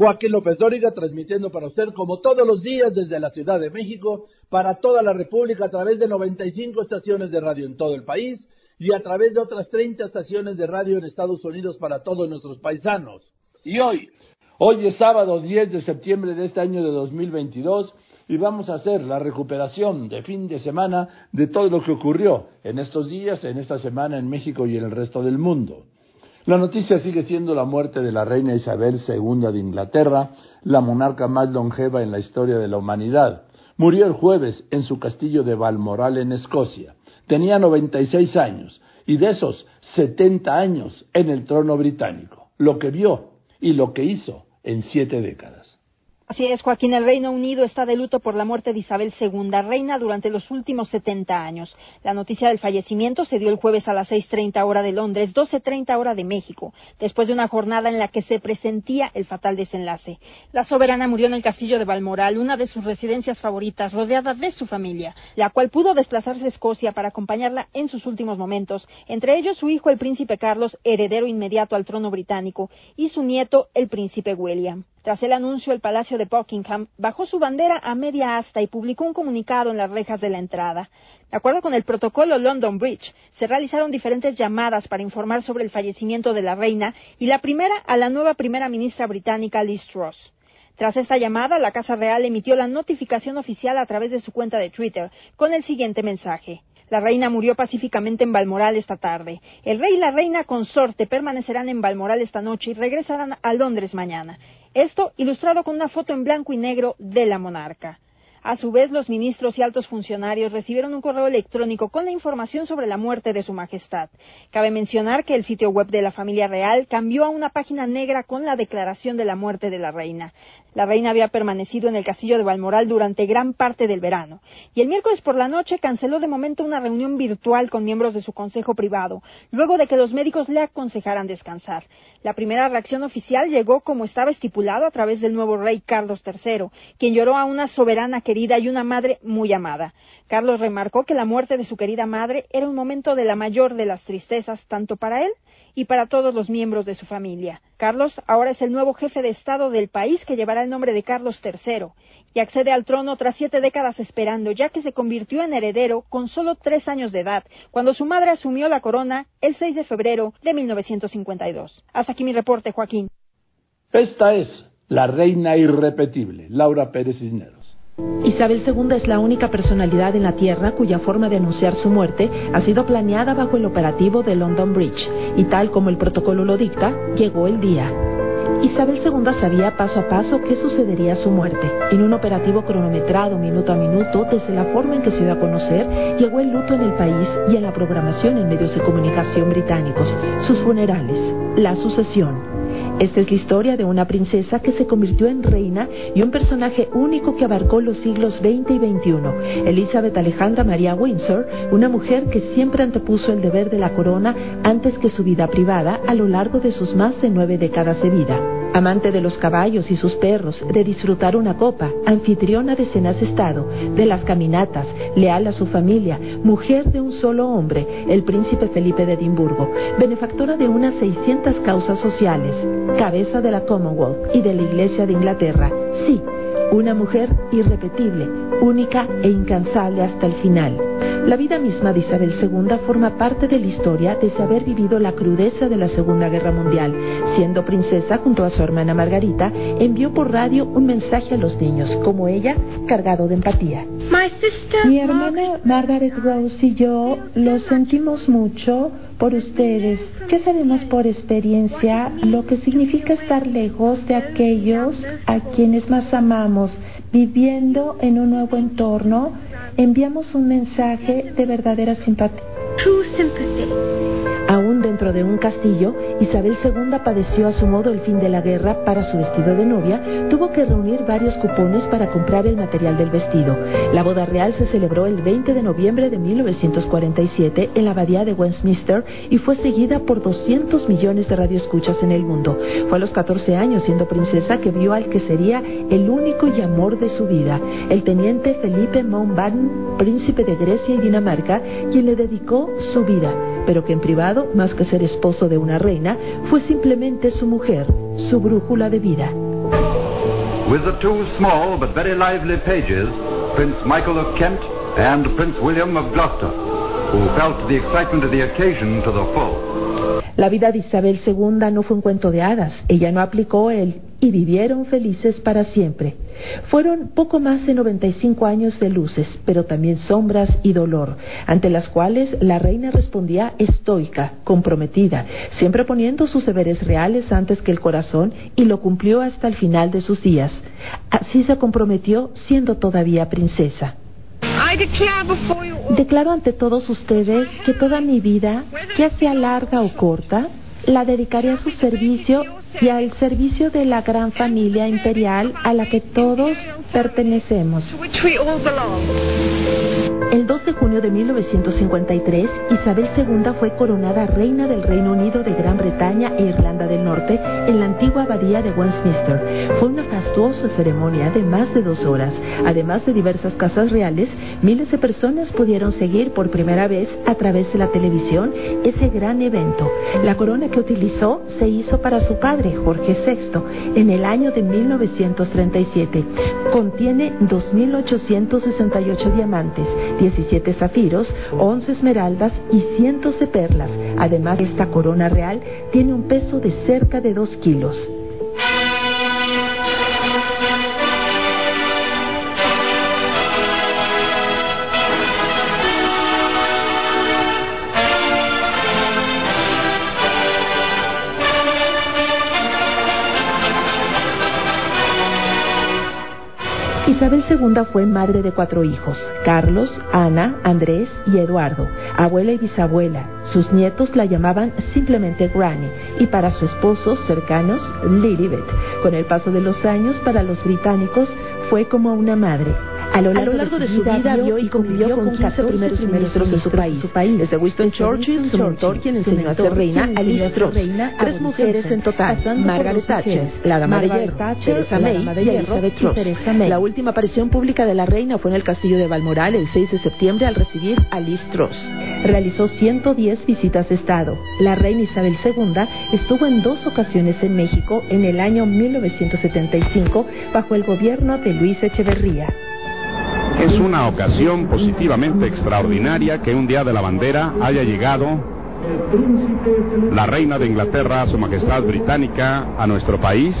Joaquín López Dóriga, transmitiendo para usted como todos los días desde la Ciudad de México, para toda la República, a través de 95 estaciones de radio en todo el país y a través de otras 30 estaciones de radio en Estados Unidos para todos nuestros paisanos. Y hoy, hoy es sábado 10 de septiembre de este año de 2022 y vamos a hacer la recuperación de fin de semana de todo lo que ocurrió en estos días, en esta semana en México y en el resto del mundo. La noticia sigue siendo la muerte de la reina Isabel II de Inglaterra, la monarca más longeva en la historia de la humanidad. Murió el jueves en su castillo de Balmoral en Escocia. Tenía 96 años y de esos 70 años en el trono británico. Lo que vio y lo que hizo en siete décadas. Así es, Joaquín, el Reino Unido está de luto por la muerte de Isabel II, reina durante los últimos 70 años. La noticia del fallecimiento se dio el jueves a las 6.30 hora de Londres, 12.30 hora de México, después de una jornada en la que se presentía el fatal desenlace. La soberana murió en el castillo de Balmoral, una de sus residencias favoritas, rodeada de su familia, la cual pudo desplazarse a Escocia para acompañarla en sus últimos momentos, entre ellos su hijo el príncipe Carlos, heredero inmediato al trono británico, y su nieto el príncipe William. Tras el anuncio, el Palacio de Buckingham bajó su bandera a media asta y publicó un comunicado en las rejas de la entrada. De acuerdo con el protocolo London Bridge, se realizaron diferentes llamadas para informar sobre el fallecimiento de la reina y la primera a la nueva primera ministra británica Liz Truss. Tras esta llamada, la Casa Real emitió la notificación oficial a través de su cuenta de Twitter con el siguiente mensaje. La reina murió pacíficamente en Balmoral esta tarde. El rey y la reina consorte permanecerán en Balmoral esta noche y regresarán a Londres mañana. Esto ilustrado con una foto en blanco y negro de la monarca. A su vez, los ministros y altos funcionarios recibieron un correo electrónico con la información sobre la muerte de Su Majestad. Cabe mencionar que el sitio web de la familia real cambió a una página negra con la declaración de la muerte de la reina. La reina había permanecido en el castillo de Balmoral durante gran parte del verano y el miércoles por la noche canceló de momento una reunión virtual con miembros de su consejo privado, luego de que los médicos le aconsejaran descansar. La primera reacción oficial llegó como estaba estipulado a través del nuevo rey Carlos III, quien lloró a una soberana querida y una madre muy amada. Carlos remarcó que la muerte de su querida madre era un momento de la mayor de las tristezas tanto para él y para todos los miembros de su familia. Carlos ahora es el nuevo jefe de Estado del país que llevará el nombre de Carlos III y accede al trono tras siete décadas esperando, ya que se convirtió en heredero con solo tres años de edad, cuando su madre asumió la corona el 6 de febrero de 1952. Hasta aquí mi reporte, Joaquín. Esta es la reina irrepetible, Laura Pérez Cisneros. Isabel II es la única personalidad en la Tierra cuya forma de anunciar su muerte ha sido planeada bajo el operativo de London Bridge, y tal como el protocolo lo dicta, llegó el día. Isabel II sabía paso a paso qué sucedería a su muerte. En un operativo cronometrado minuto a minuto, desde la forma en que se dio a conocer, llegó el luto en el país y en la programación en medios de comunicación británicos, sus funerales, la sucesión, esta es la historia de una princesa que se convirtió en reina y un personaje único que abarcó los siglos XX y XXI. Elizabeth Alejandra María Windsor, una mujer que siempre antepuso el deber de la corona antes que su vida privada a lo largo de sus más de nueve décadas de vida. Amante de los caballos y sus perros, de disfrutar una copa, anfitriona de cenas Estado, de las caminatas, leal a su familia, mujer de un solo hombre, el príncipe Felipe de Edimburgo, benefactora de unas 600 causas sociales, cabeza de la Commonwealth y de la Iglesia de Inglaterra. Sí, una mujer irrepetible, única e incansable hasta el final. La vida misma de Isabel II forma parte de la historia desde haber vivido la crudeza de la Segunda Guerra Mundial. Siendo princesa junto a su hermana Margarita, envió por radio un mensaje a los niños, como ella, cargado de empatía. Mi hermana Margaret Rose y yo lo sentimos mucho por ustedes. ¿Qué sabemos por experiencia lo que significa estar lejos de aquellos a quienes más amamos, viviendo en un nuevo entorno? Enviamos un mensaje de verdadera simpatía. Aún dentro de un castillo, Isabel II padeció a su modo el fin de la guerra para su vestido de novia, tuvo que reunir varios cupones para comprar el material del vestido. La boda real se celebró el 20 de noviembre de 1947 en la abadía de Westminster y fue seguida por 200 millones de radioescuchas en el mundo. Fue a los 14 años, siendo princesa, que vio al que sería el único y amor de su vida, el teniente Felipe Mountbatten, príncipe de Grecia y Dinamarca, quien le dedicó su vida pero que en privado, más que ser esposo de una reina, fue simplemente su mujer, su brújula de vida. With the two small but very lively pages, Prince Michael of Kent and Prince William of Gloucester, who felt the excitement of the occasion to the full. La vida de Isabel II no fue un cuento de hadas. Ella no aplicó el y vivieron felices para siempre. Fueron poco más de 95 años de luces, pero también sombras y dolor, ante las cuales la reina respondía estoica, comprometida, siempre poniendo sus deberes reales antes que el corazón y lo cumplió hasta el final de sus días. Así se comprometió siendo todavía princesa. Declaro ante todos ustedes que toda mi vida, ya sea larga o corta, la dedicaré a su servicio y al servicio de la gran familia imperial a la que todos pertenecemos. El 2 de junio de 1953, Isabel II fue coronada reina del Reino Unido de Gran Bretaña e Irlanda del Norte en la antigua abadía de Westminster. Fue una fastuosa ceremonia de más de dos horas. Además de diversas casas reales, miles de personas pudieron seguir por primera vez a través de la televisión ese gran evento. La corona que utilizó se hizo para su padre, Jorge VI, en el año de 1937. Contiene 2.868 diamantes 17 zafiros, 11 esmeraldas y cientos de perlas. Además, esta corona real tiene un peso de cerca de 2 kilos. Isabel II fue madre de cuatro hijos, Carlos, Ana, Andrés y Eduardo, abuela y bisabuela. Sus nietos la llamaban simplemente Granny y para sus esposos cercanos, Lilibet. Con el paso de los años, para los británicos, fue como una madre. A lo largo, de, su vida, vio y convivió con 15 primeros ministros de su país. Desde Winston Churchill, su mentor, quien enseñó a ser reina, a Liz Truss. Tres mujeres en total. Margaret Thatcher, la dama de hierro, Theresa May y Elizabeth Truss. La última aparición pública de la reina fue en el castillo de Balmoral el 6 de septiembre al recibir a Liz Truss. Realizó 110 visitas de Estado. La reina Isabel II estuvo en dos ocasiones en México en el año 1975 bajo el gobierno de Luis Echeverría. Es una ocasión positivamente extraordinaria que un día de la bandera haya llegado la reina de Inglaterra, su majestad británica, a nuestro país.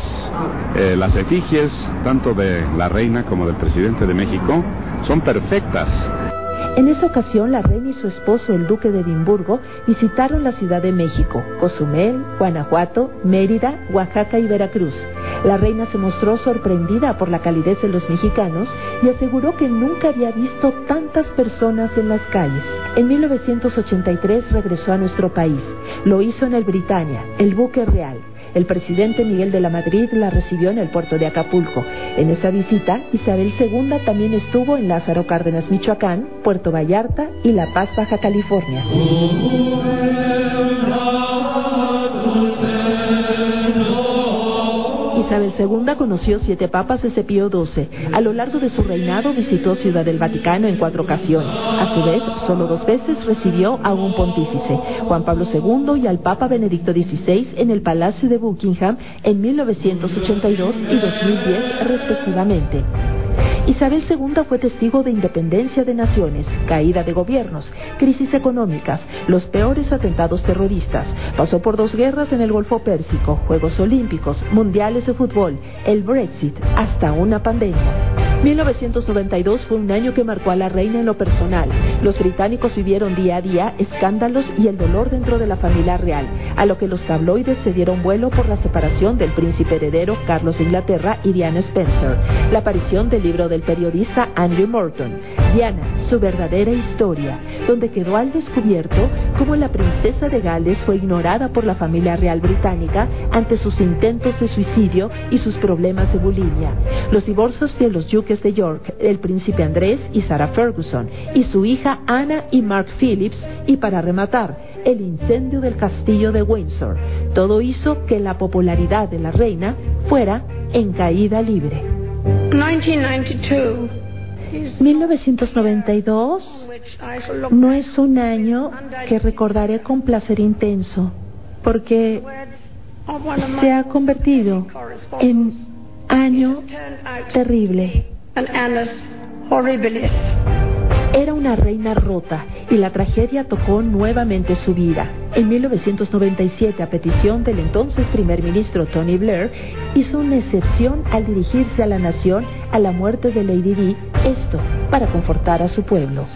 Eh, las efigies, tanto de la reina como del presidente de México, son perfectas. En esa ocasión, la reina y su esposo, el duque de Edimburgo, visitaron la Ciudad de México, Cozumel, Guanajuato, Mérida, Oaxaca y Veracruz. La reina se mostró sorprendida por la calidez de los mexicanos y aseguró que nunca había visto tantas personas en las calles. En 1983 regresó a nuestro país. Lo hizo en el Britannia, el buque real. El presidente Miguel de la Madrid la recibió en el puerto de Acapulco. En esa visita, Isabel II también estuvo en Lázaro Cárdenas, Michoacán, Puerto Vallarta y La Paz, Baja California. Isabel II conoció siete papas de Pío XII. A lo largo de su reinado visitó Ciudad del Vaticano en cuatro ocasiones. A su vez, solo dos veces recibió a un pontífice, Juan Pablo II y al Papa Benedicto XVI en el Palacio de Buckingham en 1982 y 2010 respectivamente. Isabel II fue testigo de independencia de naciones, caída de gobiernos, crisis económicas, los peores atentados terroristas. Pasó por dos guerras en el Golfo Pérsico, Juegos Olímpicos, Mundiales de Fútbol, el Brexit, hasta una pandemia. 1992 fue un año que marcó a la reina en lo personal. Los británicos vivieron día a día escándalos y el dolor dentro de la familia real, a lo que los tabloides se dieron vuelo por la separación del príncipe heredero Carlos Inglaterra y Diana Spencer, la aparición del libro del periodista Andrew Morton, Diana, su verdadera historia, donde quedó al descubierto cómo la princesa de Gales fue ignorada por la familia real británica ante sus intentos de suicidio y sus problemas de bulimia. Los divorcios de los duques de York, el príncipe Andrés y Sarah Ferguson, y su hija Anna y Mark Phillips, y para rematar, el incendio del castillo de Windsor. Todo hizo que la popularidad de la reina fuera en caída libre. 1992 no es un año que recordaré con placer intenso, porque se ha convertido en año terrible. Era una reina rota y la tragedia tocó nuevamente su vida. En 1997, a petición del entonces primer ministro Tony Blair, hizo una excepción al dirigirse a la nación a la muerte de Lady Di, esto para confortar a su pueblo.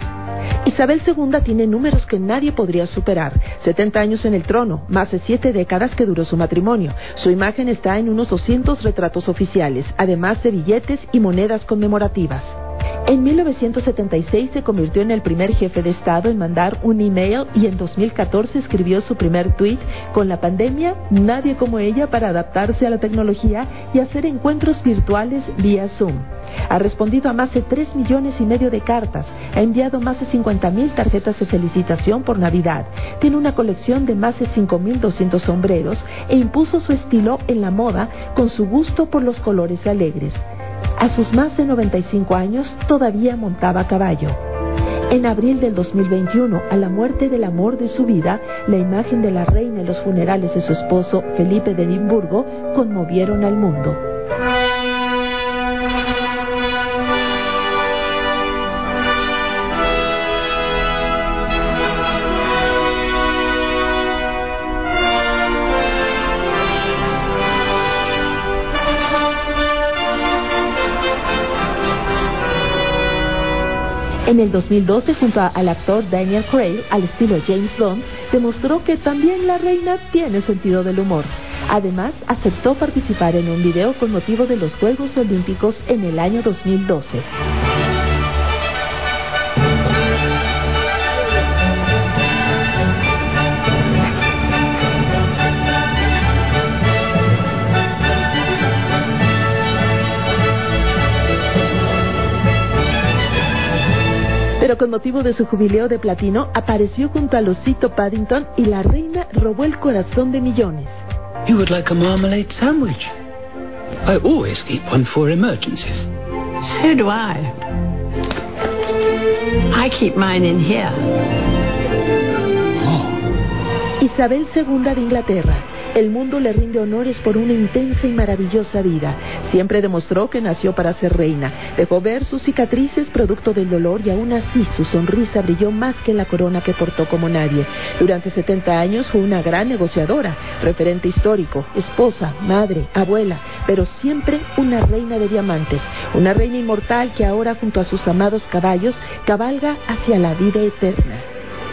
Isabel II tiene números que nadie podría superar. 70 años en el trono, más de 7 décadas que duró su matrimonio. Su imagen está en unos 200 retratos oficiales, además de billetes y monedas conmemorativas. En 1976 se convirtió en el primer jefe de Estado en mandar un email y en 2014 escribió su primer tweet con la pandemia, nadie como ella para adaptarse a la tecnología y hacer encuentros virtuales vía Zoom. Ha respondido a más de 3 millones y medio de cartas, ha enviado más de 50 mil tarjetas de felicitación por Navidad, tiene una colección de más de 5.200 sombreros e impuso su estilo en la moda con su gusto por los colores alegres. A sus más de 95 años todavía montaba a caballo. En abril del 2021, a la muerte del amor de su vida, la imagen de la reina en los funerales de su esposo Felipe de Edimburgo conmovieron al mundo. En el 2012, junto al actor Daniel Craig, al estilo James Bond, demostró que también la reina tiene sentido del humor. Además, aceptó participar en un video con motivo de los Juegos Olímpicos en el año 2012. Pero con motivo de su jubileo de platino, apareció junto a Osito Paddington y la reina robó el corazón de millones. You would like a marmalade sandwich? I always keep one for emergencies. So do I. I keep mine in here. Isabel II de Inglaterra. El mundo le rinde honores por una intensa y maravillosa vida. Siempre demostró que nació para ser reina. Dejó ver sus cicatrices producto del dolor y aún así su sonrisa brilló más que la corona que portó como nadie. Durante 70 años fue una gran negociadora, referente histórico, esposa, madre, abuela, pero siempre una reina de diamantes. Una reina inmortal que ahora junto a sus amados caballos cabalga hacia la vida eterna.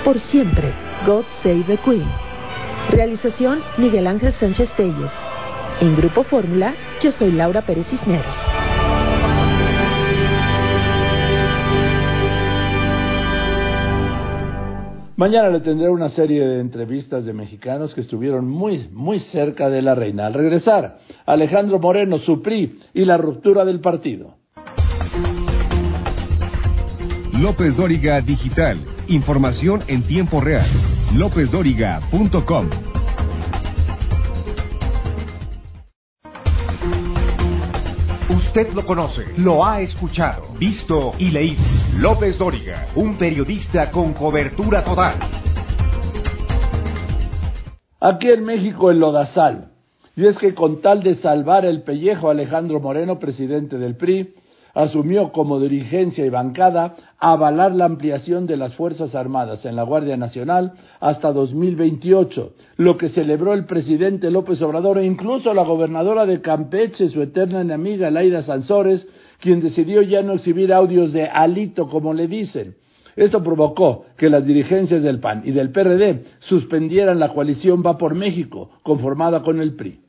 Por siempre, God Save the Queen. Realización Miguel Ángel Sánchez Telles. En Grupo Fórmula, yo soy Laura Pérez Cisneros. Mañana le tendré una serie de entrevistas de mexicanos que estuvieron muy, muy cerca de la reina. Al regresar, Alejandro Moreno, Supri y la ruptura del partido. López Dóriga Digital. Información en tiempo real. LópezDóriga.com. Usted lo conoce, lo ha escuchado, visto y leído. López Dóriga, un periodista con cobertura total. Aquí en México, el Lodazal. Y es que con tal de salvar el pellejo Alejandro Moreno, presidente del PRI, asumió como dirigencia y bancada avalar la ampliación de las Fuerzas Armadas en la Guardia Nacional hasta 2028, lo que celebró el presidente López Obrador e incluso la gobernadora de Campeche, su eterna enemiga Laida Sansores, quien decidió ya no exhibir audios de Alito, como le dicen. Esto provocó que las dirigencias del PAN y del PRD suspendieran la coalición Va por México, conformada con el PRI.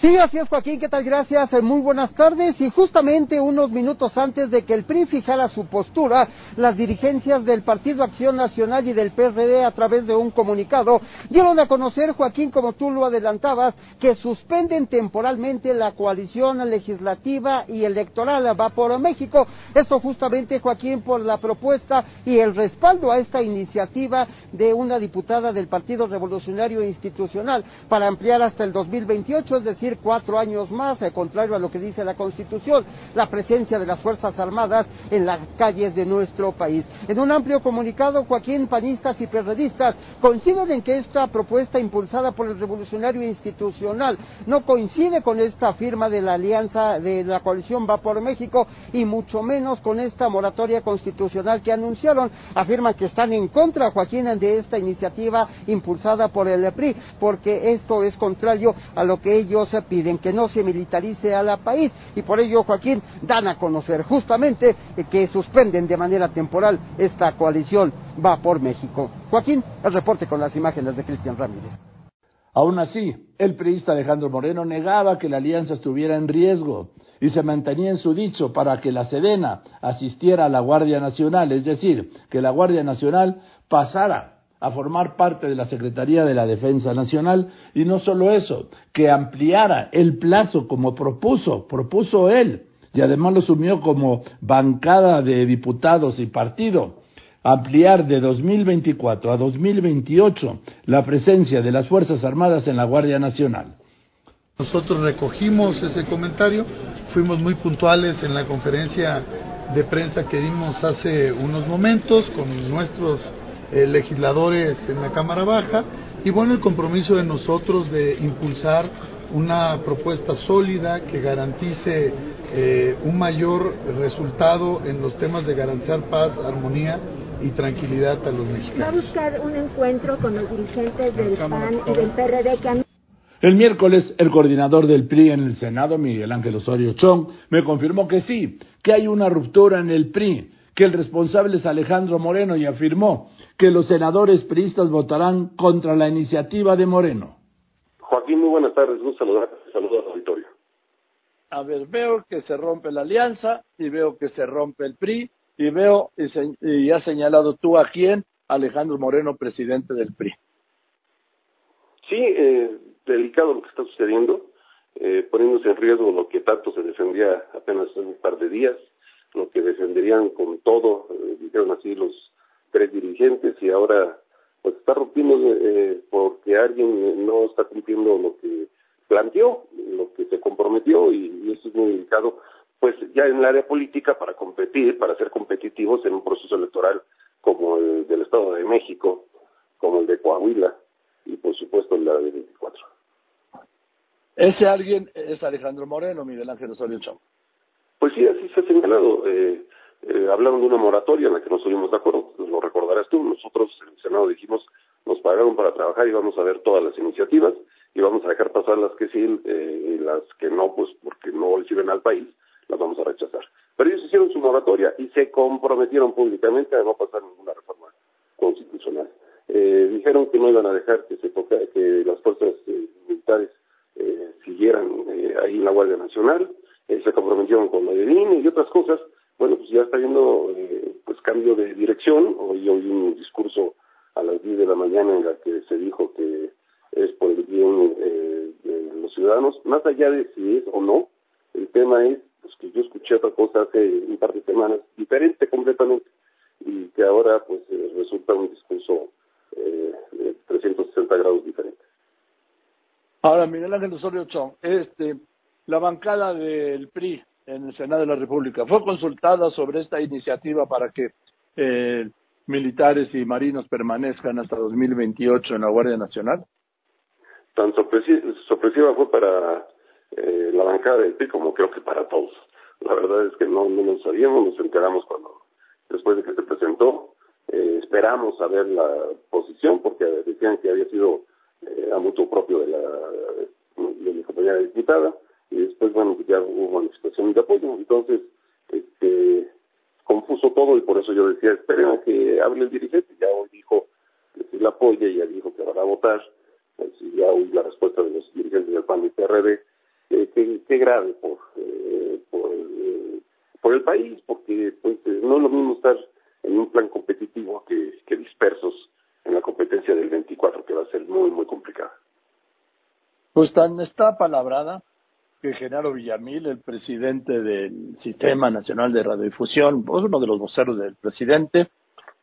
Sí, así es, Joaquín. ¿Qué tal? Gracias. Eh, muy buenas tardes. Y justamente unos minutos antes de que el PRI fijara su postura, las dirigencias del Partido Acción Nacional y del PRD, a través de un comunicado, dieron a conocer, Joaquín, como tú lo adelantabas, que suspenden temporalmente la coalición legislativa y electoral Va por México. Esto justamente, Joaquín, por la propuesta y el respaldo a esta iniciativa de una diputada del Partido Revolucionario Institucional para ampliar hasta el 2028, es decir, cuatro años más, al contrario a lo que dice la Constitución, la presencia de las Fuerzas Armadas en las calles de nuestro país. En un amplio comunicado, Joaquín, panistas y perredistas coinciden en que esta propuesta impulsada por el revolucionario institucional no coincide con esta firma de la alianza de la coalición Va por México y mucho menos con esta moratoria constitucional que anunciaron. Afirman que están en contra, Joaquín, de esta iniciativa impulsada por el PRI, porque esto es contrario a lo que ellos piden que no se militarice a la país y por ello, Joaquín, dan a conocer justamente que suspenden de manera temporal esta coalición Va por México. Joaquín, el reporte con las imágenes de Cristian Ramírez. Aún así, el priista Alejandro Moreno negaba que la alianza estuviera en riesgo y se mantenía en su dicho para que la Sedena asistiera a la Guardia Nacional, es decir, que la Guardia Nacional pasara a formar parte de la Secretaría de la Defensa Nacional y no solo eso, que ampliara el plazo como propuso, propuso él y además lo sumió como bancada de diputados y partido, ampliar de 2024 a 2028 la presencia de las Fuerzas Armadas en la Guardia Nacional. Nosotros recogimos ese comentario, fuimos muy puntuales en la conferencia de prensa que dimos hace unos momentos con nuestros eh, legisladores en la Cámara Baja y bueno, el compromiso de nosotros de impulsar una propuesta sólida que garantice eh, un mayor resultado en los temas de garantizar paz, armonía y tranquilidad a los mexicanos. ¿Va a buscar un encuentro con los dirigentes del PAN y del PRD que han... El miércoles, el coordinador del PRI en el Senado, Miguel Ángel Osorio Chong, me confirmó que sí, que hay una ruptura en el PRI, que el responsable es Alejandro Moreno y afirmó que los senadores priistas votarán contra la iniciativa de Moreno. Joaquín, muy buenas tardes, un saludo, saludo al auditorio. A ver, veo que se rompe la alianza y veo que se rompe el PRI y veo y, se, y has señalado tú a quién, Alejandro Moreno, presidente del PRI. Sí, eh, delicado lo que está sucediendo, eh, poniéndose en riesgo lo que tanto se defendía apenas un par de días, lo que defenderían con todo, eh, dijeron así los tres dirigentes y ahora pues está rompiendo eh, porque alguien no está cumpliendo lo que planteó, lo que se comprometió y, eso es muy delicado, pues ya en el área política para competir, para ser competitivos en un proceso electoral como el del Estado de México, como el de Coahuila y por supuesto el de 24. Ese alguien es Alejandro Moreno, Miguel Ángel Osorio Chong. Pues sí, así se ha señalado. Eh, eh, hablaron de una moratoria en la que no estuvimos de acuerdo, pues lo recordarás tú, nosotros en el Senado dijimos, nos pagaron para trabajar y vamos a ver todas las iniciativas y vamos a dejar pasar las que sí eh, y las que no, pues porque no le sirven al país, las vamos a rechazar. Pero ellos hicieron su moratoria y se comprometieron públicamente a no pasar ninguna reforma constitucional. Eh, dijeron que no iban a dejar que se toca, que las fuerzas eh, militares eh, siguieran eh, ahí en la Guardia Nacional, eh, se comprometieron con la de y otras cosas, bueno, pues ya está habiendo eh, pues cambio de dirección. Hoy oí un discurso a las 10 de la mañana en la que se dijo que es por el bien eh, de los ciudadanos. Más allá de si es o no, el tema es pues, que yo escuché otra cosa hace un par de semanas, diferente completamente, y que ahora pues eh, resulta un discurso eh, de 360 grados diferente. Ahora, Miguel Ángel Osorio Chong, este, la bancada del PRI en el Senado de la República. ¿Fue consultada sobre esta iniciativa para que eh, militares y marinos permanezcan hasta 2028 en la Guardia Nacional? Tan sorpresiva fue para eh, la bancada del PRI como creo que para todos. La verdad es que no, no lo sabíamos, nos enteramos cuando, después de que se presentó, eh, esperamos saber la posición porque decían que había sido eh, a mutuo propio de la de mi compañera diputada y después, bueno, ya hubo manifestaciones de apoyo. Entonces, este, confuso todo y por eso yo decía, esperen a que hable el dirigente. Ya hoy dijo que si la apoya, ya dijo que va a votar. Pues, ya oí la respuesta de los dirigentes del PAN y PRD qué, qué grave por, eh, por, eh, por el país, porque pues eh, no es lo mismo estar en un plan competitivo que, que dispersos en la competencia del 24, que va a ser muy, muy complicada. Pues tan está palabrada que Genaro Villamil, el presidente del Sistema Nacional de Radiodifusión, uno de los voceros del presidente,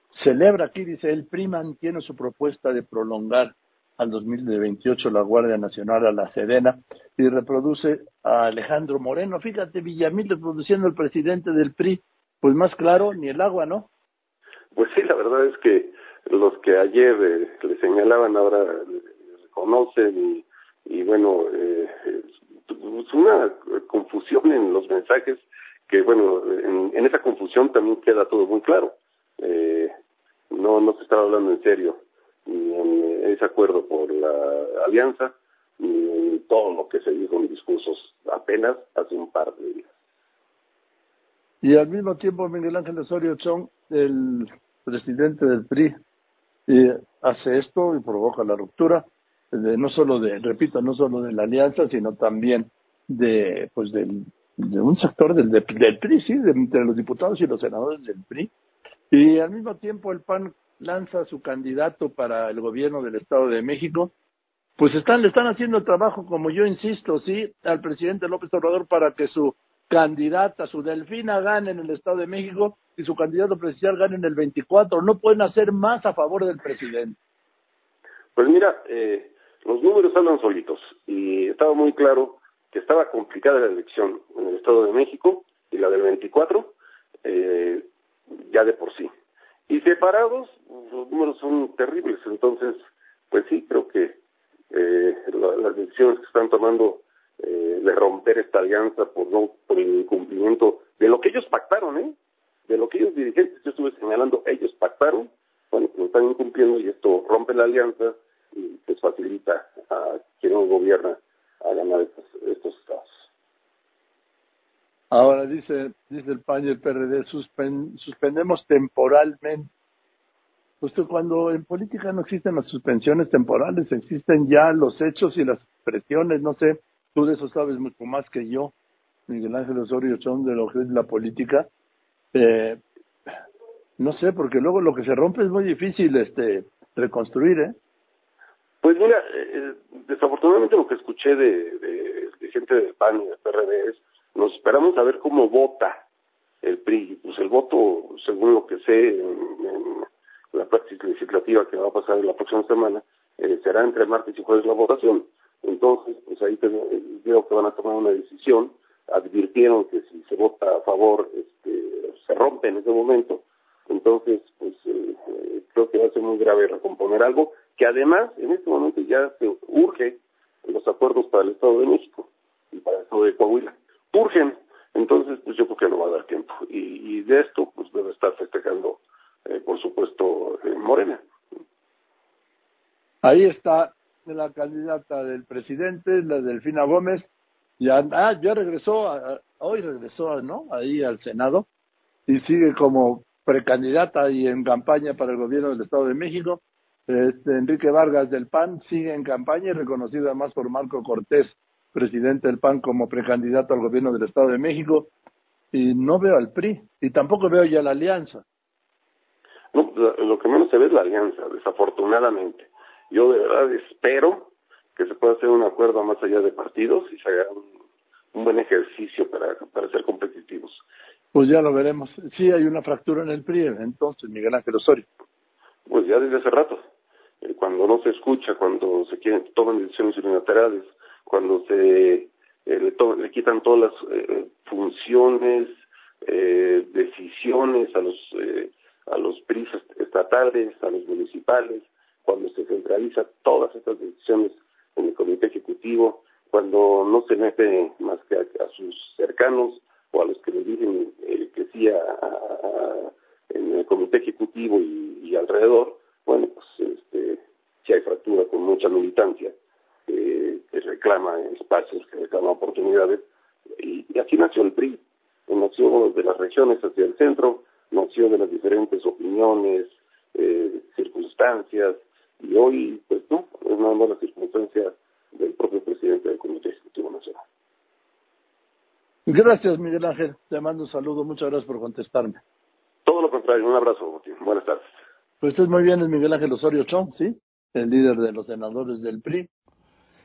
celebra aquí, dice, el PRI mantiene su propuesta de prolongar al 2028 la Guardia Nacional a la Sedena y reproduce a Alejandro Moreno. Fíjate, Villamil reproduciendo al presidente del PRI, pues más claro, ni el agua, ¿no? Pues sí, la verdad es que los que ayer eh, le señalaban ahora reconocen y, y bueno, eh, es una confusión en los mensajes que bueno, en, esa confusión también queda todo muy claro. Eh, no, no se estaba hablando en serio ni en ese acuerdo por la alianza, ni en todo lo que se dijo en discursos apenas hace un par de días. Y al mismo tiempo Miguel Ángel Osorio Chong, el presidente del PRI, y hace esto y provoca la ruptura de, no solo de, repito, no solo de la alianza, sino también de, pues del, de un sector del, del PRI, sí, de, entre los diputados y los senadores del PRI. Y al mismo tiempo el PAN lanza su candidato para el gobierno del Estado de México, pues están, le están haciendo el trabajo, como yo insisto, sí, al presidente López Obrador para que su candidata, su delfina gane en el Estado de México y su candidato presidencial gane en el 24. No pueden hacer más a favor del presidente. Pues mira, eh, los números hablan solitos y estaba muy claro que estaba complicada la elección en el Estado de México y la del 24 eh, ya de por sí. Y separados, los números son terribles. Entonces, pues sí, creo que eh, la, las decisiones que están tomando eh, de romper esta alianza por no por el incumplimiento de lo que ellos pactaron, ¿eh? De lo que ellos dirigentes, yo estuve señalando, ellos pactaron, bueno, lo están incumpliendo y esto rompe la alianza pues facilita a quien no gobierna a ganar estos, estos estados. Ahora dice, dice el PAN y el PRD, suspend, suspendemos temporalmente. Justo cuando en política no existen las suspensiones temporales, existen ya los hechos y las presiones, no sé, tú de eso sabes mucho más que yo, Miguel Ángel Osorio Chón, de lo que es la política. Eh, no sé, porque luego lo que se rompe es muy difícil este reconstruir, ¿eh? Pues mira, eh, desafortunadamente lo que escuché de, de, de gente del PAN y del PRD es nos esperamos a ver cómo vota el PRI. Pues el voto, según lo que sé, en, la práctica legislativa que va a pasar en la próxima semana, eh, será entre martes y jueves la votación. Entonces, pues ahí creo que van a tomar una decisión. Advirtieron que si se vota a favor, este, se rompe en ese momento. Entonces, pues eh, eh, creo que va a ser muy grave recomponer algo que además en este momento ya se urge los acuerdos para el Estado de México y para el Estado de Coahuila urgen. Entonces, pues yo creo que no va a dar tiempo. Y, de esto, pues debe estar festejando, eh, por supuesto, eh, Morena. Ahí está la candidata del presidente, la Delfina Gómez. Ya, ah, ya regresó, a, hoy regresó, ¿no? Ahí al Senado y sigue como precandidata y en campaña para el gobierno del Estado de México. Este, Enrique Vargas del PAN sigue en campaña y reconocido además por Marco Cortés presidente del PAN como precandidato al gobierno del Estado de México y no veo al PRI y tampoco veo ya la alianza. No, lo que menos se ve es la alianza, desafortunadamente. Yo de verdad espero que se pueda hacer un acuerdo más allá de partidos y se haga un, un buen ejercicio para, para ser competitivos. Pues ya lo veremos. Sí hay una fractura en el PRI, entonces, Miguel Ángel Osorio. Pues ya desde hace rato. Eh, cuando no se escucha, cuando se quieren, toman decisiones unilaterales, cuando se eh, le, to le quitan todas las eh, funciones, eh, decisiones a los a los PRIs estatales, a los municipales, cuando se centraliza todas estas decisiones en el comité ejecutivo, cuando no se mete más que a, sus cercanos o a los que le dicen que sí a, en el comité ejecutivo y, y alrededor, bueno, pues este, si hay fractura con mucha militancia eh, que reclama espacios, que reclama oportunidades. Y, y así nació el PRI. Nació de las regiones hacia el centro, nació de las diferentes opiniones, eh, circunstancias, y hoy, pues no, es nada más la circunstancia del propio presidente del Comité Ejecutivo Nacional. Gracias, Miguel Ángel. Te mando un saludo. Muchas gracias por contestarme. Todo lo contrario. Un abrazo, Buenas tardes. Pues es muy bien, es Miguel Ángel Osorio Chong, ¿sí? El líder de los senadores del PRI.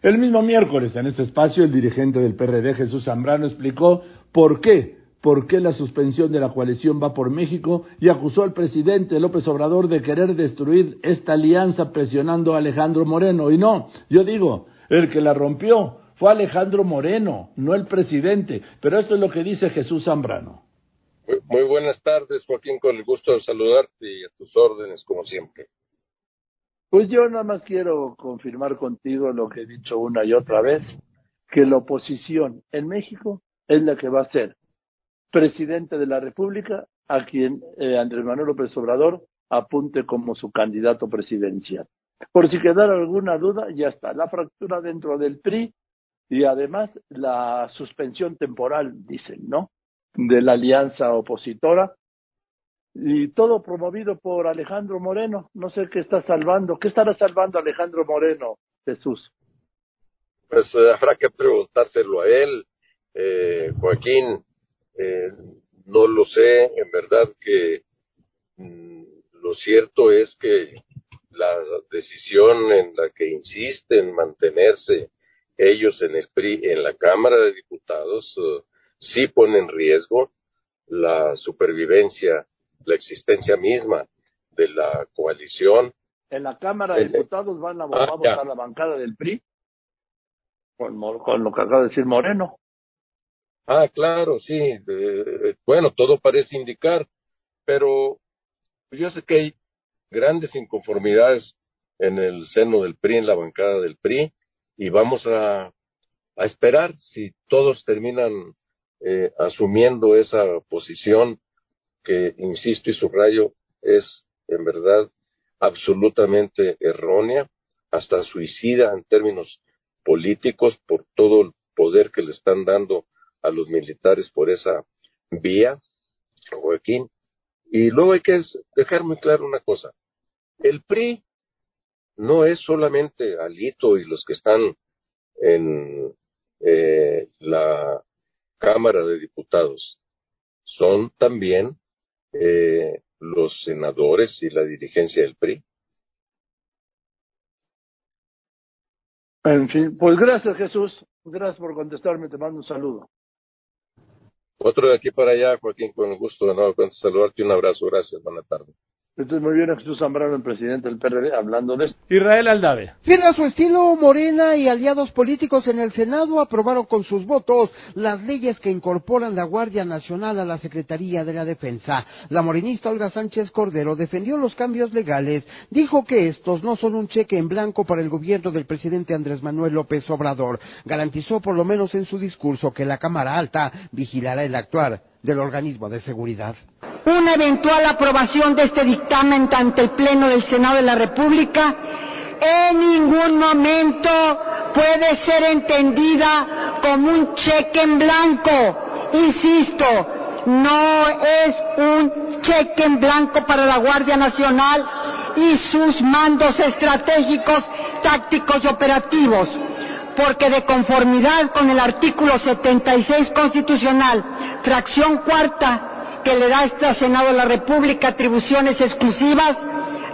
El mismo miércoles, en este espacio, el dirigente del PRD, Jesús Zambrano, explicó por qué, por qué la suspensión de la coalición va por México y acusó al presidente López Obrador de querer destruir esta alianza presionando a Alejandro Moreno. Y no, yo digo, el que la rompió fue Alejandro Moreno, no el presidente. Pero esto es lo que dice Jesús Zambrano. Muy buenas tardes, Joaquín, con el gusto de saludarte y a tus órdenes, como siempre. Pues yo nada más quiero confirmar contigo lo que he dicho una y otra vez, que la oposición en México es la que va a ser presidente de la República a quien eh, Andrés Manuel López Obrador apunte como su candidato presidencial. Por si quedara alguna duda, ya está. La fractura dentro del PRI y además la suspensión temporal, dicen, ¿no? De la alianza opositora. Y todo promovido por Alejandro Moreno. No sé qué está salvando. ¿Qué estará salvando Alejandro Moreno, Jesús? Pues eh, habrá que preguntárselo a él. Eh, Joaquín, eh, no lo sé. En verdad que mm, lo cierto es que la decisión en la que insiste en mantenerse ellos en el en la Cámara de Diputados, uh, sí ponen en riesgo la supervivencia, la existencia misma de la coalición. En la Cámara de Diputados van a, ah, votar la bancada del PRI, con, lo que acaba de decir Moreno. Ah, claro, sí. bueno, todo parece indicar, pero yo sé que hay grandes inconformidades en el seno del PRI, en la bancada del PRI, y vamos a, a esperar si todos terminan eh, asumiendo esa posición que, insisto y subrayo, es en verdad absolutamente errónea, hasta suicida en términos políticos por todo el poder que le están dando a los militares por esa vía, Joaquín. Y luego hay que dejar muy claro una cosa. El PRI no es solamente Alito y los que están en eh, la Cámara de Diputados, son también eh, los senadores y la dirigencia del PRI. En fin, pues gracias Jesús, gracias por contestarme, te mando un saludo. Otro de aquí para allá, Joaquín, con el gusto de nuevo saludarte, un abrazo, gracias, buena tarde. Entonces, muy bien, Jesús Zambrano, el presidente del PRD, hablando de esto. Israel Aldave. Fiel a su estilo, Morena y aliados políticos en el Senado aprobaron con sus votos las leyes que incorporan la Guardia Nacional a la Secretaría de la Defensa. La morenista Olga Sánchez Cordero defendió los cambios legales, dijo que estos no son un cheque en blanco para el gobierno del presidente Andrés Manuel López Obrador. Garantizó, por lo menos en su discurso, que la Cámara Alta vigilará el actuar del organismo de seguridad. Una eventual aprobación de este dictamen ante el Pleno del Senado de la República en ningún momento puede ser entendida como un cheque en blanco. Insisto, no es un cheque en blanco para la Guardia Nacional y sus mandos estratégicos, tácticos y operativos porque de conformidad con el artículo 76 constitucional, fracción cuarta, que le da este Senado de la República atribuciones exclusivas,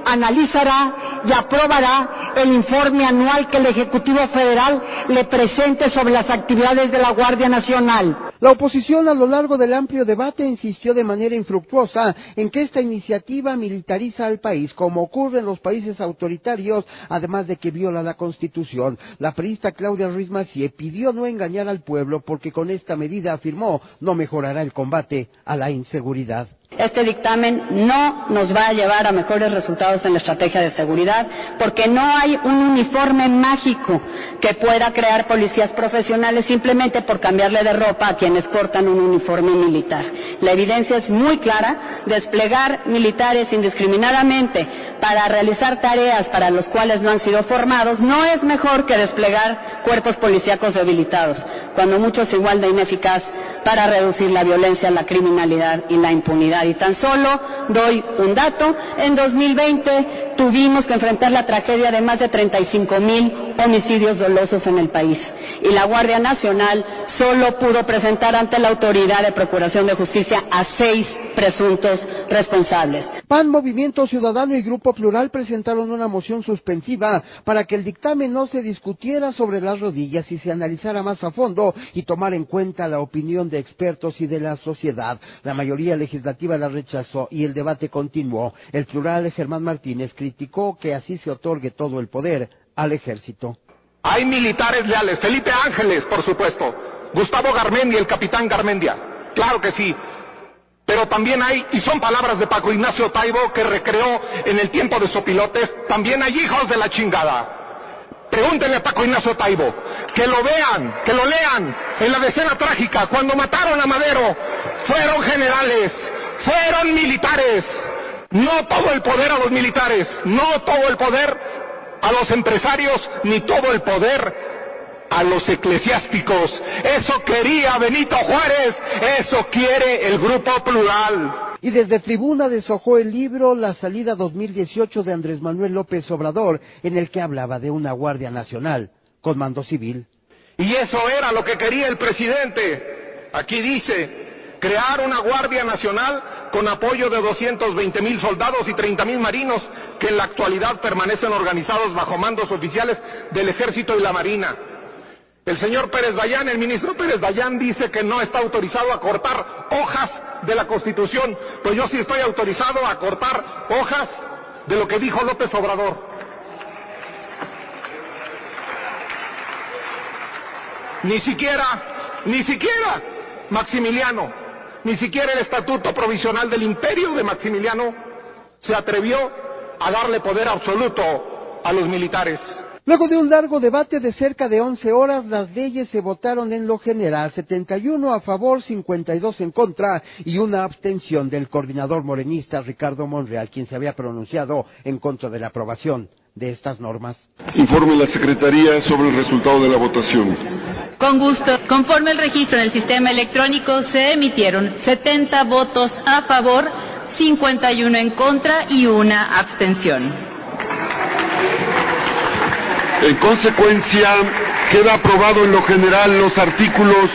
analizará y aprobará el informe anual que el Ejecutivo Federal le presente sobre las actividades de la Guardia Nacional. La oposición a lo largo del amplio debate insistió de manera infructuosa en que esta iniciativa militariza al país, como ocurre en los países autoritarios, además de que viola la Constitución. La periodista Claudia Ruiz Macié pidió no engañar al pueblo porque con esta medida afirmó no mejorará el combate a la inseguridad. Este dictamen no nos va a llevar a mejores resultados en la estrategia de seguridad porque no hay un uniforme mágico que pueda crear policías profesionales simplemente por cambiarle de ropa a quienes portan un uniforme militar. La evidencia es muy clara. Desplegar militares indiscriminadamente para realizar tareas para las cuales no han sido formados no es mejor que desplegar cuerpos policíacos debilitados, cuando muchos igual de ineficaz para reducir la violencia, la criminalidad y la impunidad. Y tan solo doy un dato, en 2020 tuvimos que enfrentar la tragedia de más de 35 mil homicidios dolosos en el país. Y la Guardia Nacional solo pudo presentar ante la Autoridad de Procuración de Justicia a seis presuntos responsables. PAN, Movimiento Ciudadano y Grupo Plural presentaron una moción suspensiva para que el dictamen no se discutiera sobre las rodillas y se analizara más a fondo y tomar en cuenta la opinión de expertos y de la sociedad. La mayoría legislativa la rechazó y el debate continuó. El plural Germán Martínez criticó que así se otorgue todo el poder al ejército. Hay militares leales, Felipe Ángeles, por supuesto, Gustavo Garmendia, el capitán Garmendia, claro que sí, pero también hay, y son palabras de Paco Ignacio Taibo que recreó en el tiempo de Sopilotes, también hay hijos de la chingada. Pregúntenle a Paco Ignacio Taibo, que lo vean, que lo lean en la decena trágica, cuando mataron a Madero, fueron generales, fueron militares, no todo el poder a los militares, no todo el poder a los empresarios, ni todo el poder a los eclesiásticos. Eso quería Benito Juárez, eso quiere el Grupo Plural. Y desde tribuna deshojó el libro La salida 2018 de Andrés Manuel López Obrador, en el que hablaba de una Guardia Nacional con mando civil. Y eso era lo que quería el presidente. Aquí dice, crear una Guardia Nacional con apoyo de 220 mil soldados y 30 mil marinos que en la actualidad permanecen organizados bajo mandos oficiales del Ejército y la Marina. El señor Pérez Dayán, el ministro Pérez Dayán dice que no está autorizado a cortar hojas de la Constitución, pues yo sí estoy autorizado a cortar hojas de lo que dijo López Obrador. Ni siquiera, ni siquiera Maximiliano, ni siquiera el estatuto provisional del imperio de Maximiliano se atrevió a darle poder absoluto a los militares. Luego de un largo debate de cerca de 11 horas, las leyes se votaron en lo general, 71 a favor, 52 en contra y una abstención del coordinador morenista Ricardo Monreal, quien se había pronunciado en contra de la aprobación de estas normas. Informe la Secretaría sobre el resultado de la votación. Con gusto. Conforme el registro en el sistema electrónico, se emitieron 70 votos a favor, 51 en contra y una abstención. En consecuencia, queda aprobado en lo general los artículos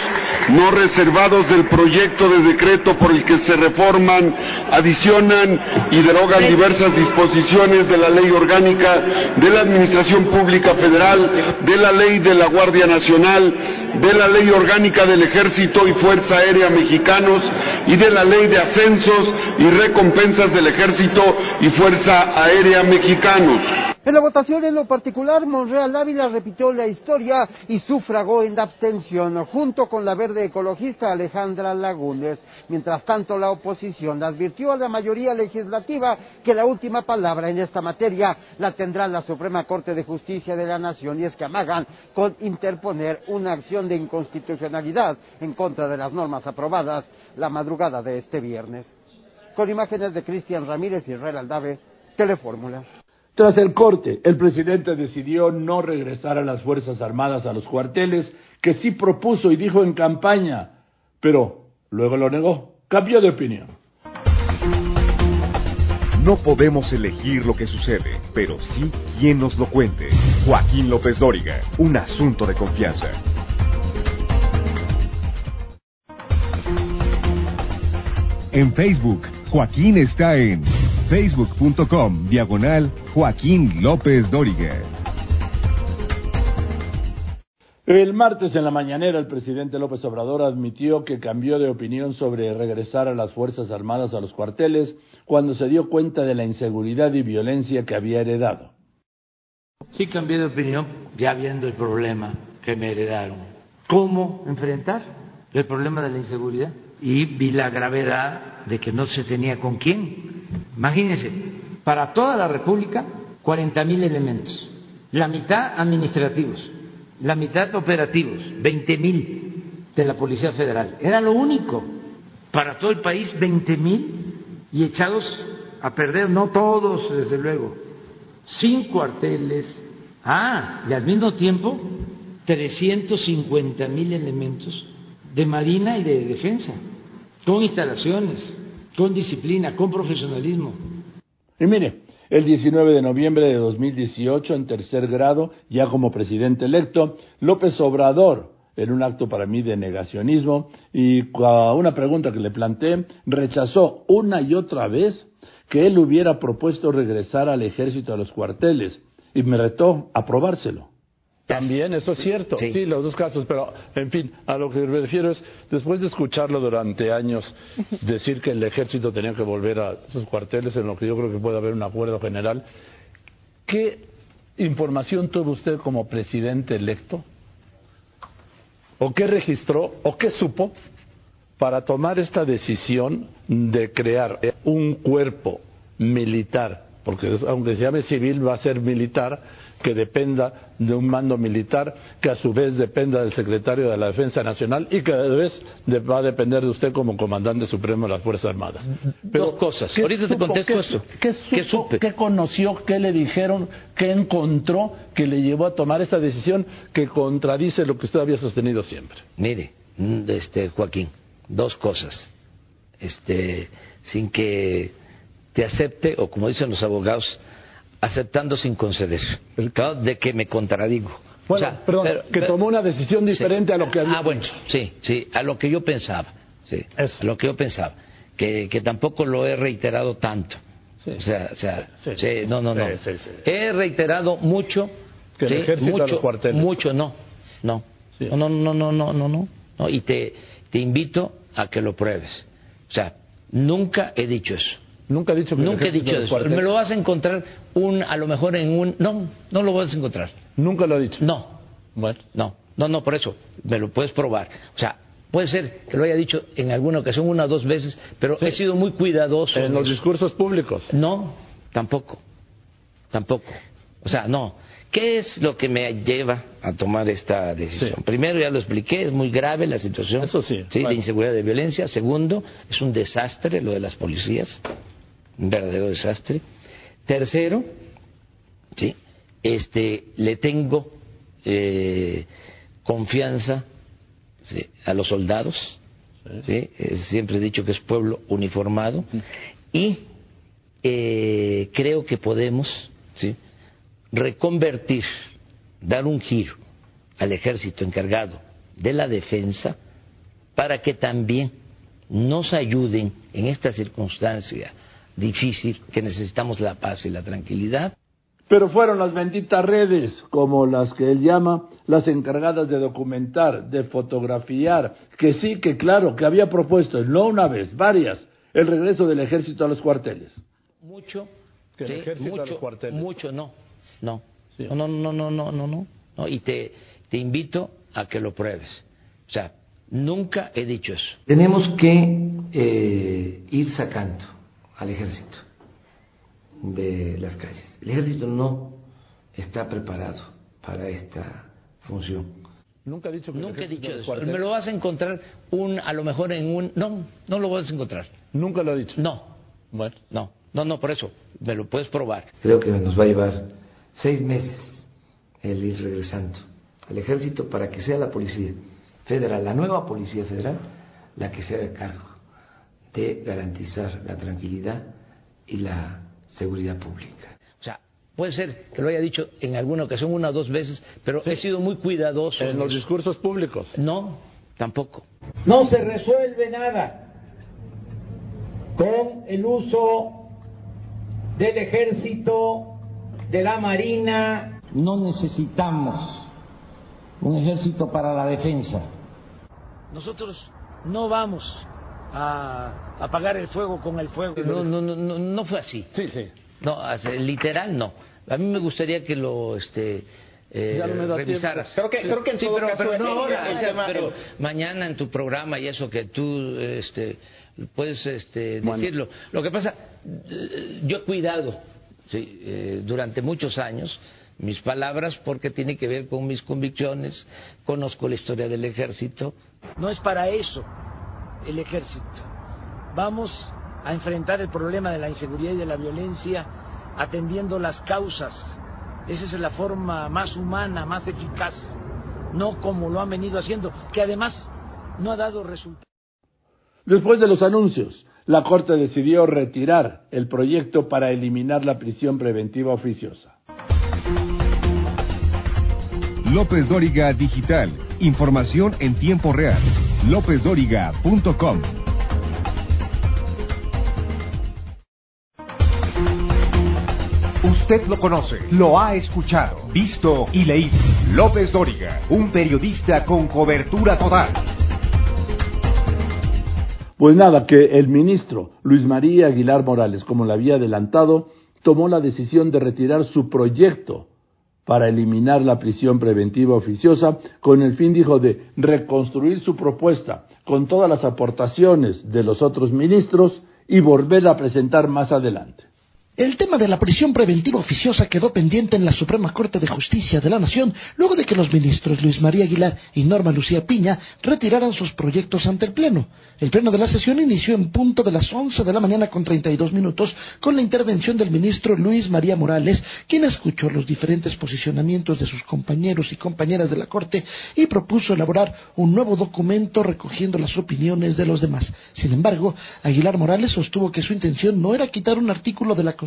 no reservados del proyecto de decreto por el que se reforman, adicionan y derogan diversas disposiciones de la Ley Orgánica de la Administración Pública Federal, de la Ley de la Guardia Nacional, de la Ley Orgánica del Ejército y Fuerza Aérea Mexicanos y de la Ley de Ascensos y Recompensas del Ejército y Fuerza Aérea Mexicanos. En la votación en lo particular, Monreal Ávila repitió la historia y sufragó en abstención, junto con la verde ecologista Alejandra Lagunes. Mientras tanto, la oposición advirtió a la mayoría legislativa que la última palabra en esta materia la tendrá la Suprema Corte de Justicia de la Nación y es que amagan con interponer una acción de inconstitucionalidad en contra de las normas aprobadas la madrugada de este viernes. Con imágenes de Cristian Ramírez y Israel Aldave, Telefórmula. Tras el corte, el presidente decidió no regresar a las Fuerzas Armadas a los cuarteles que sí propuso y dijo en campaña, pero luego lo negó. Cambió de opinión. No podemos elegir lo que sucede, pero sí quien nos lo cuente. Joaquín López Dóriga, un asunto de confianza. En Facebook, Joaquín está en facebook.com diagonal Joaquín López Dóriga. El martes en la mañanera el presidente López Obrador admitió que cambió de opinión sobre regresar a las Fuerzas Armadas a los cuarteles cuando se dio cuenta de la inseguridad y violencia que había heredado. Sí cambié de opinión ya viendo el problema que me heredaron. ¿Cómo enfrentar el problema de la inseguridad? Y vi la gravedad de que no se tenía con quién. Imagínense, para toda la República, 40 mil elementos, la mitad administrativos, la mitad operativos, 20 mil de la Policía Federal. Era lo único. Para todo el país, 20 mil y echados a perder, no todos, desde luego, sin cuarteles. Ah, y al mismo tiempo, 350 mil elementos de Marina y de Defensa, con instalaciones, con disciplina, con profesionalismo. Y mire, el 19 de noviembre de 2018, en tercer grado, ya como presidente electo, López Obrador, en un acto para mí de negacionismo, y a una pregunta que le planteé, rechazó una y otra vez que él hubiera propuesto regresar al ejército a los cuarteles, y me retó a probárselo. También, eso es cierto, sí. los dos casos, pero en fin, a lo que me refiero es, después de escucharlo durante años decir que el ejército tenía que volver a sus cuarteles, en lo que yo creo que puede haber un acuerdo general, ¿qué información tuvo usted como presidente electo? ¿O qué registró? ¿O qué supo para tomar esta decisión de crear un cuerpo militar? Porque aunque se llame civil, va a ser militar que dependa de un mando militar, que a su vez dependa del secretario de la Defensa Nacional y que a su vez va a depender de usted como comandante supremo de las Fuerzas Armadas. Pero, Dos cosas. Ahorita te contesto qué, esto. ¿qué, supo, ¿Qué conoció? ¿Qué le dijeron? ¿Qué encontró que le llevó a tomar esta decisión que contradice lo que usted había sostenido siempre? Mire, mm, este Joaquín, dos cosas. Este, sin que te acepte, o como dicen los abogados, aceptando sin conceder, claro, de que me contradigo. Bueno, o sea, perdón, pero, que tomó una decisión diferente sí. a lo que había. Ah, bueno, sí, sí, a lo que yo pensaba, sí, Eso. a lo que yo pensaba, que, que tampoco lo he reiterado tanto. Sí. O sea, o sea sí, no, no, no. He reiterado mucho. Que el ejército mucho, a los cuarteles. Mucho, no, no. No, no, no, no, no, no, no. Y te, te invito a que lo pruebes. O sea, nunca he dicho eso. Nunca he dicho que Nunca he dicho eso. Me lo vas a encontrar un, a lo mejor en un. No, no lo vas a encontrar. Nunca lo he dicho. No. Bueno. No, no, no, por eso. Me lo puedes probar. O sea, puede ser que lo haya dicho en alguna ocasión, una o dos veces, pero he sido muy cuidadoso. En los discursos públicos. No, tampoco. Tampoco. O sea, no. ¿Qué es lo que me lleva a tomar esta decisión? Sí. Primero, ya lo expliqué, es muy grave la situación Eso sí, de bueno. inseguridad y de violencia. Segundo, es un desastre lo de las policías, un verdadero desastre. Tercero, ¿sí? este, le tengo eh, confianza a los soldados, ¿sí? Siempre he dicho que es pueblo uniformado, y eh, creo que podemos ¿sí? reconvertir, dar un giro al ejército encargado de la defensa para que también nos ayuden en esta circunstancia difícil, que necesitamos la paz y la tranquilidad. Pero fueron las benditas redes, como las que él llama, las encargadas de documentar, de fotografiar, que sí, que claro, que había propuesto, no una vez, varias, el regreso del ejército a los cuarteles. Mucho, el sí, ejército mucho, a los cuarteles. Mucho, no, no, sí. no, no, no, no, no, no, no, y te, te invito a que lo pruebes. O sea, nunca he dicho eso. Tenemos que eh, ir sacando al ejército de las calles. El ejército no está preparado para esta función. Nunca he dicho que Nunca he dicho eso. Me lo vas a encontrar un, a lo mejor en un, no, no lo vas a encontrar. Nunca lo he dicho. No, Bueno. no, no, no, por eso, me lo puedes probar. Creo que nos va a llevar seis meses el ir regresando al ejército para que sea la policía federal, la nueva policía federal, la que se haga cargo de garantizar la tranquilidad y la seguridad pública. O sea, puede ser que lo haya dicho en alguna ocasión, una o dos veces, pero he sido muy cuidadoso. En los discursos públicos. No, tampoco. No se resuelve nada con el uso del ejército, de la marina. No necesitamos un ejército para la defensa. Nosotros no vamos a apagar el fuego con el fuego. No, no, no, no, no fue así. Sí, sí. No, literal no. A mí me gustaría que lo este eh, Ya no me da revisaras. tiempo. Creo que- creo que en sí, todo pero, caso pero no ahora, o sea, mañana en tu programa y eso que tú este puedes este Bueno. decirlo. Lo que pasa eh, yo he cuidado sí, eh, durante muchos años mis palabras porque tiene que ver con mis convicciones, conozco la historia del ejército. No es para eso el ejército. Vamos a enfrentar el problema de la inseguridad y de la violencia atendiendo las causas. Esa es la forma más humana, más eficaz, no como lo han venido haciendo, que además no ha dado resultado. Después de los anuncios, la Corte decidió retirar el proyecto para eliminar la prisión preventiva oficiosa. López Dóriga Digital. Información en tiempo real. LópezDóriga.com. Usted lo conoce, lo ha escuchado, visto y leído. López Dóriga, un periodista con cobertura total. Pues nada, que el ministro Luis María Aguilar Morales, como le había adelantado, tomó la decisión de retirar su proyecto para eliminar la prisión preventiva oficiosa con el fin, dijo, de reconstruir su propuesta con todas las aportaciones de los otros ministros y volver a presentar más adelante. El tema de la prisión preventiva oficiosa quedó pendiente en la Suprema Corte de Justicia de la Nación luego de que los ministros Luis María Aguilar y Norma Lucía Piña retiraran sus proyectos ante el Pleno. El Pleno de la sesión inició en punto de las 11 de la mañana con 32 minutos con la intervención del ministro Luis María Morales, quien escuchó los diferentes posicionamientos de sus compañeros y compañeras de la Corte y propuso elaborar un nuevo documento recogiendo las opiniones de los demás. Sin embargo, Aguilar Morales sostuvo que su intención no era quitar un artículo de la Constitución.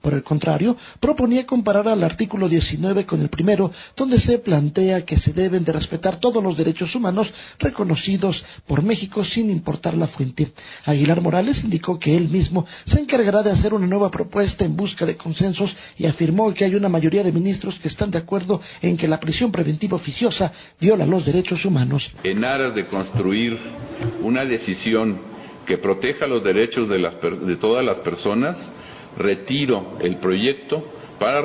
Por el contrario, proponía comparar al artículo 19 con el primero, donde se plantea que se deben de respetar todos los derechos humanos reconocidos por México sin importar la fuente. Aguilar Morales indicó que él mismo se encargará de hacer una nueva propuesta en busca de consensos y afirmó que hay una mayoría de ministros que están de acuerdo en que la prisión preventiva oficiosa viola los derechos humanos. En aras de construir una decisión que proteja los derechos de, de todas las personas, retiro el proyecto para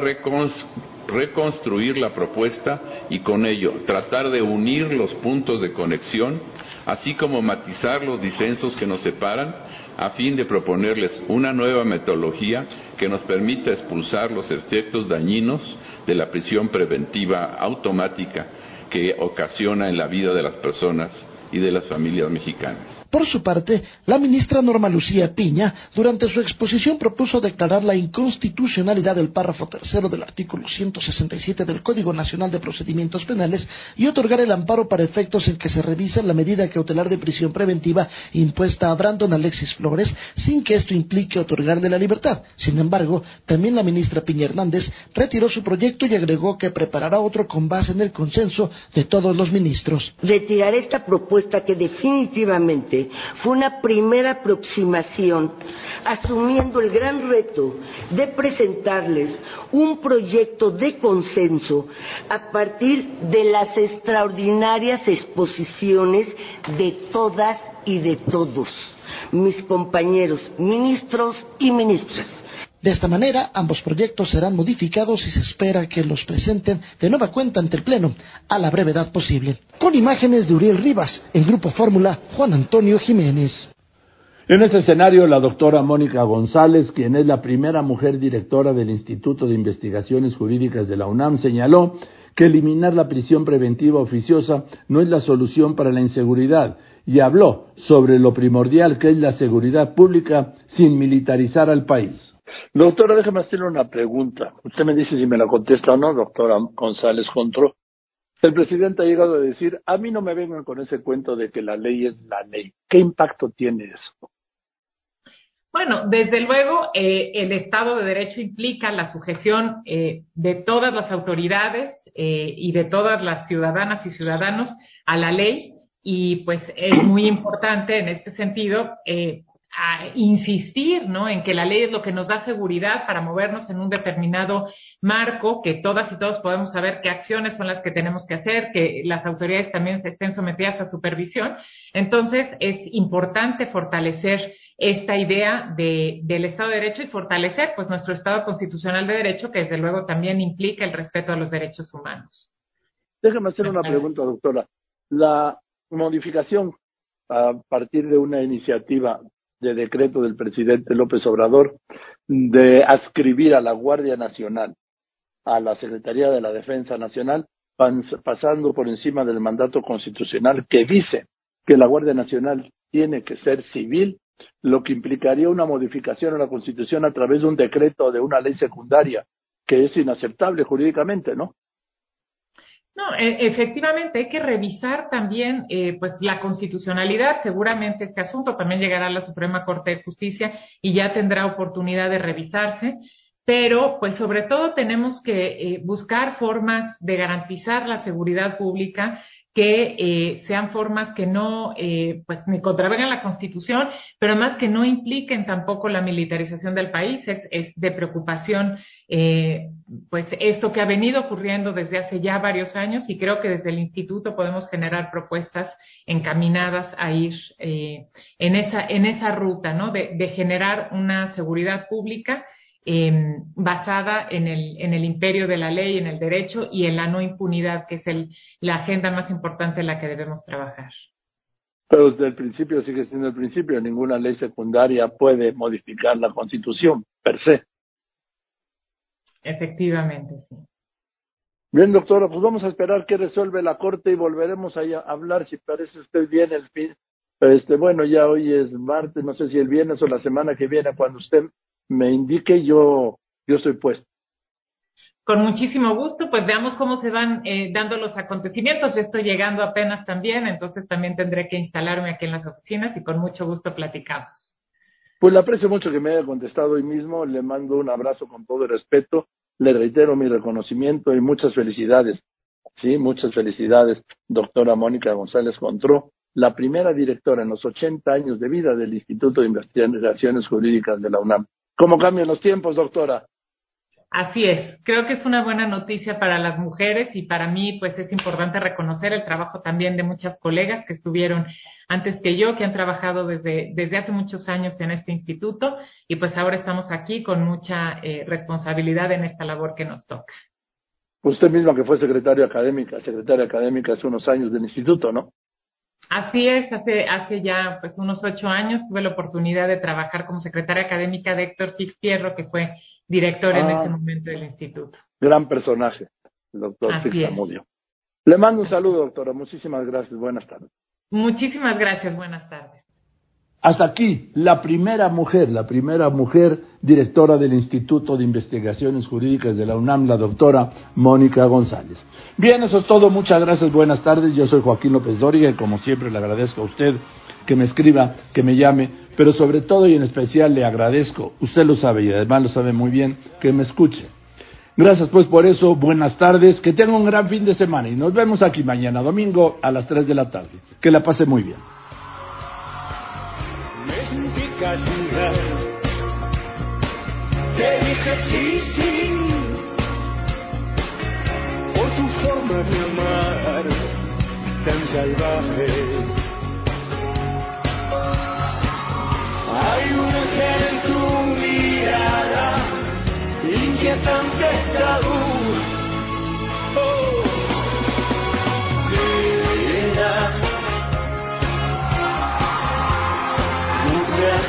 reconstruir la propuesta y con ello tratar de unir los puntos de conexión, así como matizar los disensos que nos separan, a fin de proponerles una nueva metodología que nos permita expulsar los efectos dañinos de la prisión preventiva automática que ocasiona en la vida de las personas y de las familias mexicanas. Por su parte, la ministra Norma Lucía Piña, durante su exposición, propuso declarar la inconstitucionalidad del párrafo tercero del artículo 167 del Código Nacional de Procedimientos Penales y otorgar el amparo para efectos en que se revisa la medida cautelar de prisión preventiva impuesta a Brandon Alexis Flores, sin que esto implique otorgarle la libertad. Sin embargo, también la ministra Piña Hernández retiró su proyecto y agregó que preparará otro con base en el consenso de todos los ministros. Retirar esta propuesta que definitivamente fue una primera aproximación asumiendo el gran reto de presentarles un proyecto de consenso a partir de las extraordinarias exposiciones de todas y de todos mis compañeros ministros y ministras. De esta manera, ambos proyectos serán modificados y se espera que los presenten de nueva cuenta ante el Pleno a la brevedad posible. Con imágenes de Uriel Rivas, en Grupo Fórmula, Juan Antonio Jiménez. En este escenario, la doctora Mónica González, quien es la primera mujer directora del Instituto de Investigaciones Jurídicas de la UNAM, señaló que eliminar la prisión preventiva oficiosa no es la solución para la inseguridad y habló sobre lo primordial que es la seguridad pública sin militarizar al país. Doctora, déjame hacerle una pregunta. Usted me dice si me la contesta o no, doctora González Contro. El presidente ha llegado a decir, a mí no me vengan con ese cuento de que la ley es la ley. ¿Qué impacto tiene eso? Bueno, desde luego, eh, el Estado de Derecho implica la sujeción eh, de todas las autoridades eh, y de todas las ciudadanas y ciudadanos a la ley y pues es muy importante en este sentido a insistir ¿no? en que la ley es lo que nos da seguridad para movernos en un determinado marco, que todas y todos podemos saber qué acciones son las que tenemos que hacer, que las autoridades también estén sometidas a supervisión. Entonces, es importante fortalecer esta idea de, del Estado de Derecho y fortalecer pues nuestro Estado constitucional de Derecho, que desde luego también implica el respeto a los derechos humanos. Déjeme hacer una pregunta, doctora. La modificación a partir de una iniciativa de decreto del presidente López Obrador de adscribir a la Guardia Nacional a la Secretaría de la Defensa Nacional, pasando por encima del mandato constitucional que dice que la Guardia Nacional tiene que ser civil, lo que implicaría una modificación a la Constitución a través de un decreto o de una ley secundaria, que es inaceptable jurídicamente, ¿no? No, e, efectivamente hay que revisar también eh, pues la constitucionalidad. Seguramente este asunto también llegará a la Suprema Corte de Justicia y ya tendrá oportunidad de revisarse. Pero, pues sobre todo tenemos que eh, buscar formas de garantizar la seguridad pública que eh, sean formas que no, eh, pues, ni contravengan la Constitución, pero más que no impliquen tampoco la militarización del país. Es, es de preocupación, eh, pues, esto que ha venido ocurriendo desde hace ya varios años y creo que desde el Instituto podemos generar propuestas encaminadas a ir eh, en, esa, en esa ruta, ¿no? De, de generar una seguridad pública eh, basada en el, en el imperio de la ley, en el derecho y en la no impunidad, que es el, la agenda más importante en la que debemos trabajar. Pero desde el principio sigue siendo el principio, ninguna ley secundaria puede modificar la Constitución per se. Efectivamente, sí. Bien, doctora, pues vamos a esperar que resuelve la Corte y volveremos a hablar, si parece usted bien, el fin. Este, bueno, ya hoy es martes, no sé si el viernes o la semana que viene, cuando usted me indique, yo, yo estoy puesto. Con muchísimo gusto, pues veamos cómo se van eh, dando los acontecimientos. Yo estoy llegando apenas también, entonces también tendré que instalarme aquí en las oficinas y con mucho gusto platicamos. Pues le aprecio mucho que me haya contestado hoy mismo, le mando un abrazo con todo el respeto, le reitero mi reconocimiento y muchas felicidades. Sí, muchas felicidades, doctora Mónica González Contró, la primera directora en los 80 años de vida del Instituto de Investigaciones Jurídicas de la UNAM. ¿Cómo cambian los tiempos, doctora? Así es, creo que es una buena noticia para las mujeres y para mí pues es importante reconocer el trabajo también de muchas colegas que estuvieron antes que yo, que han trabajado desde, desde hace muchos años en este instituto y pues ahora estamos aquí con mucha eh, responsabilidad en esta labor que nos toca. Usted misma que fue secretaria académica, secretaria académica hace unos años del instituto, ¿no? Así es, hace, hace ya pues unos ocho años tuve la oportunidad de trabajar como secretaria académica de Héctor Fierro, que fue director en Ah. ese momento del instituto. Gran personaje, el doctor Así Fix es. Zamudio. Le mando un saludo, doctora. Muchísimas gracias. Buenas tardes. Muchísimas gracias, buenas tardes. Hasta aquí, la primera mujer, la primera mujer directora del Instituto de Investigaciones Jurídicas de la UNAM, la doctora Mónica González. Bien, eso es todo. Muchas gracias. Buenas tardes. Yo soy Joaquín López Dóriga y como siempre le agradezco a usted que me escriba, que me llame, pero sobre todo y en especial le agradezco, usted lo sabe y además lo sabe muy bien, que me escuche. Gracias pues por eso, buenas tardes, que tenga un gran fin de semana y nos vemos aquí mañana domingo a las 3 de la tarde. Que la pase muy bien. Me sentí castigar. Te dije sí, sí. Por tu forma de amar, tan salvaje. Hay un ángel en tu mirada, inquietante tabú.